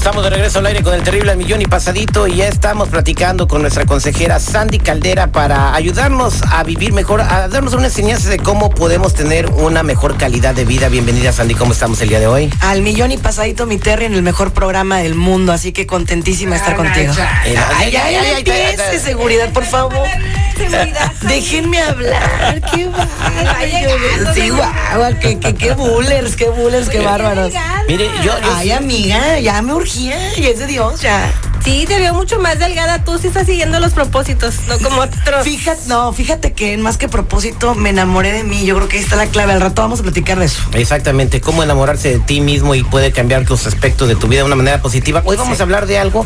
Estamos de regreso al aire con el terrible al millón y pasadito y ya estamos platicando con nuestra consejera Sandy Caldera para ayudarnos a vivir mejor, a darnos una enseñanza de cómo podemos tener una mejor calidad de vida. Bienvenida Sandy, ¿cómo estamos el día de hoy? Al millón y pasadito mi Terry en el mejor programa del mundo, así que contentísima de estar contigo. Ay, ay, ay, ay, ay, Empiece, ay, ay. seguridad, por favor. Déjenme hablar, qué bárbaro. Sí, guau, qué, qué, qué bullers, qué bullers, qué bárbaros. Mire, yo, yo- Ay, amiga, ya me urgía, ya es de Dios, ya. Sí, te veo mucho más delgada. Tú sí estás siguiendo los propósitos, no como otros. Fíjate, no, fíjate que más que propósito me enamoré de mí. Yo creo que ahí está la clave. Al rato vamos a platicar de eso. Exactamente, cómo enamorarse de ti mismo y puede cambiar tus aspectos de tu vida de una manera positiva. Hoy vamos a hablar de algo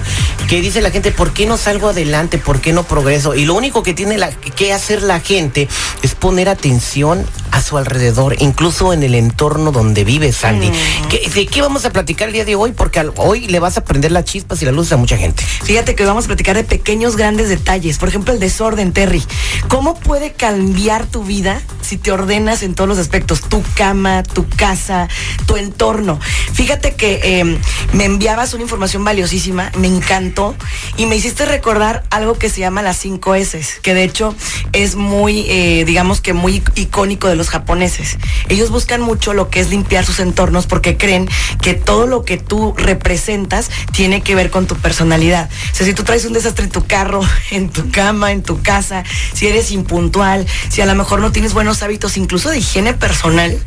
que dice la gente, ¿por qué no salgo adelante? ¿Por qué no progreso? Y lo único que tiene la- que hacer la gente es poner atención a su alrededor, incluso en el entorno donde vive Sandy. ¿Qué- ¿De qué vamos a platicar el día de hoy? Porque al- hoy le vas a prender las chispas y la luz a mucha gente. Fíjate que vamos a platicar de pequeños, grandes detalles. Por ejemplo, el desorden, Terry. ¿Cómo puede cambiar tu vida si te ordenas en todos los aspectos? Tu cama, tu casa, tu entorno. Fíjate que eh, me enviabas una información valiosísima, me encantó y me hiciste recordar algo que se llama las 5 S, que de hecho es muy, eh, digamos que muy icónico de los japoneses. Ellos buscan mucho lo que es limpiar sus entornos porque creen que todo lo que tú representas tiene que ver con tu personalidad. O sea, si tú traes un desastre en tu carro, en tu cama, en tu casa, si eres impuntual, si a lo mejor no tienes buenos hábitos, incluso de higiene personal,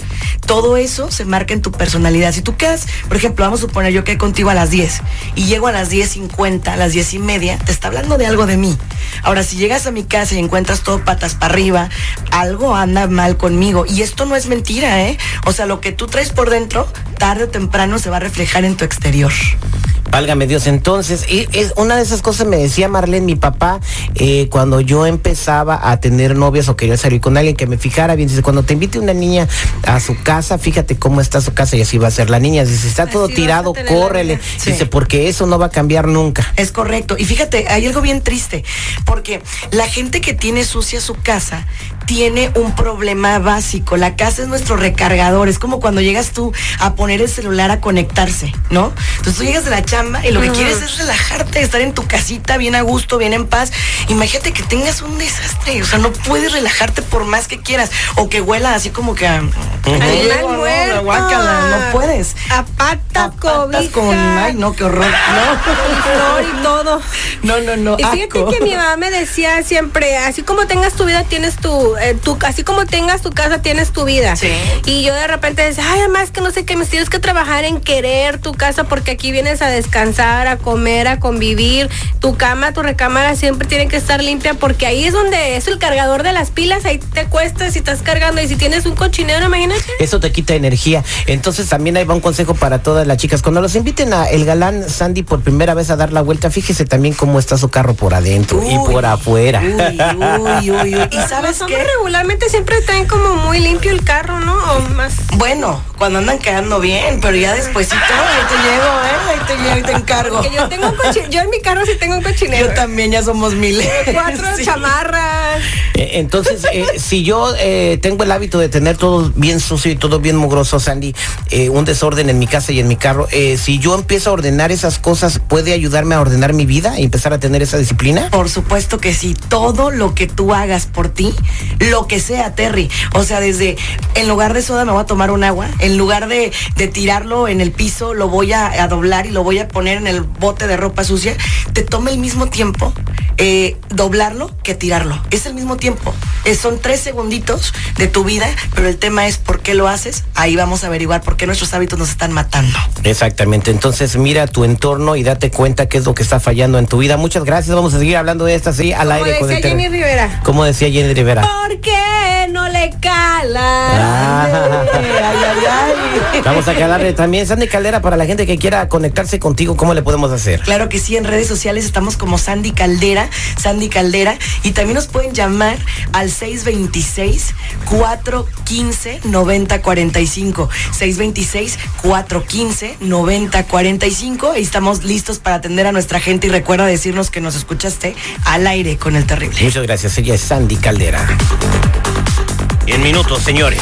todo eso se marca en tu personalidad. Si tú quedas, por ejemplo, vamos a suponer yo que contigo a las 10 y llego a las 10.50, a las 10 y media, te está hablando de algo de mí. Ahora, si llegas a mi casa y encuentras todo patas para arriba, algo anda mal conmigo. Y esto no es mentira, ¿eh? O sea, lo que tú traes por dentro, tarde o temprano se va a reflejar en tu exterior. Válgame Dios, entonces, y es una de esas cosas me decía Marlene, mi papá, eh, cuando yo empezaba a tener novias o quería salir con alguien que me fijara bien, dice, cuando te invite una niña a su casa, fíjate cómo está su casa y así va a ser la niña, dice, si está todo Así tirado, córrele. Sí. dice, porque eso no va a cambiar nunca. Es correcto. Y fíjate, hay algo bien triste, porque la gente que tiene sucia su casa tiene un problema básico. La casa es nuestro recargador. Es como cuando llegas tú a poner el celular a conectarse, ¿no? Entonces tú llegas de la chamba y lo que quieres es relajarte, estar en tu casita bien a gusto, bien en paz. Imagínate que tengas un desastre. O sea, no puedes relajarte por más que quieras. O que huela así como que... a- no, no puedes. A patas, con... Ay, no, qué horror. flor y todo. No, no, no, no. Y fíjate asco. que mi mamá me decía siempre, así como tengas tu vida, tienes tu, eh, tu, así como tengas tu casa, tienes tu vida. Sí. Y yo de repente decía, ay, además que no sé qué, me tienes que trabajar en querer tu casa porque aquí vienes a descansar, a comer, a convivir. Tu cama, tu recámara siempre tiene que estar limpia porque ahí es donde es el cargador de las pilas, ahí te cuestas y estás cargando. Y si tienes un cochinero, imagínate. Eso te quita energía. Entonces también ahí va un consejo para todas las chicas. Cuando los inviten a el galán Sandy por primera vez a dar la vuelta, fíjese también cómo está su carro por adentro y Uy, por afuera. Uy, uy, uy, uy. ¿Y sabes hombres regularmente siempre traen como muy limpio el carro, ¿no? O más. Bueno, cuando andan quedando bien, pero ya despuésito, ahí te llevo, ¿eh? Ahí te llevo y te encargo. Que yo tengo un cochinero. Yo en mi carro sí tengo un cochinero. Yo también, ya somos miles. Cuatro Sí. chamarras. Eh, Entonces, eh, si yo eh, tengo el hábito de tener todo bien sucio y todo bien mugroso, Sandy, un desorden en mi casa y en mi carro, si yo empiezo a ordenar esas cosas, ¿puede ayudarme a ordenar mi vida y empezar a tener esa disciplina? Por supuesto que sí, todo lo que tú hagas por ti, lo que sea, Terry. O sea, desde, en lugar de soda me voy a tomar un agua, en lugar de, tirarlo en el piso, lo voy a doblar y lo voy a poner en el bote de ropa sucia, te toma el mismo tiempo eh, doblarlo que tirarlo. Es el mismo tiempo. Son tres segunditos de tu vida, pero el tema es por qué lo haces. Ahí vamos a averiguar por qué nuestros hábitos nos están matando. Exactamente, entonces mira tu entorno y date cuenta qué es lo que está fallando en tu vida. Muchas gracias, vamos a seguir hablando de estas sí al Como aire con el decía. Jenny Rivera. Como decía Jenny Rivera. ¿Por qué no le Cala. Ay, ay, ay. Vamos a quedarle también, Sandy Caldera, para la gente que quiera conectarse contigo, ¿cómo le podemos hacer? Claro que sí, en redes sociales estamos como Sandy Sandy Caldera, y también nos pueden llamar al 626-415-9045. 626-415-9045. Y estamos listos para atender a nuestra gente y recuerda decirnos que nos escuchaste al aire con el terrible. Muchas gracias, ella es Sandy Caldera. En minutos, señores.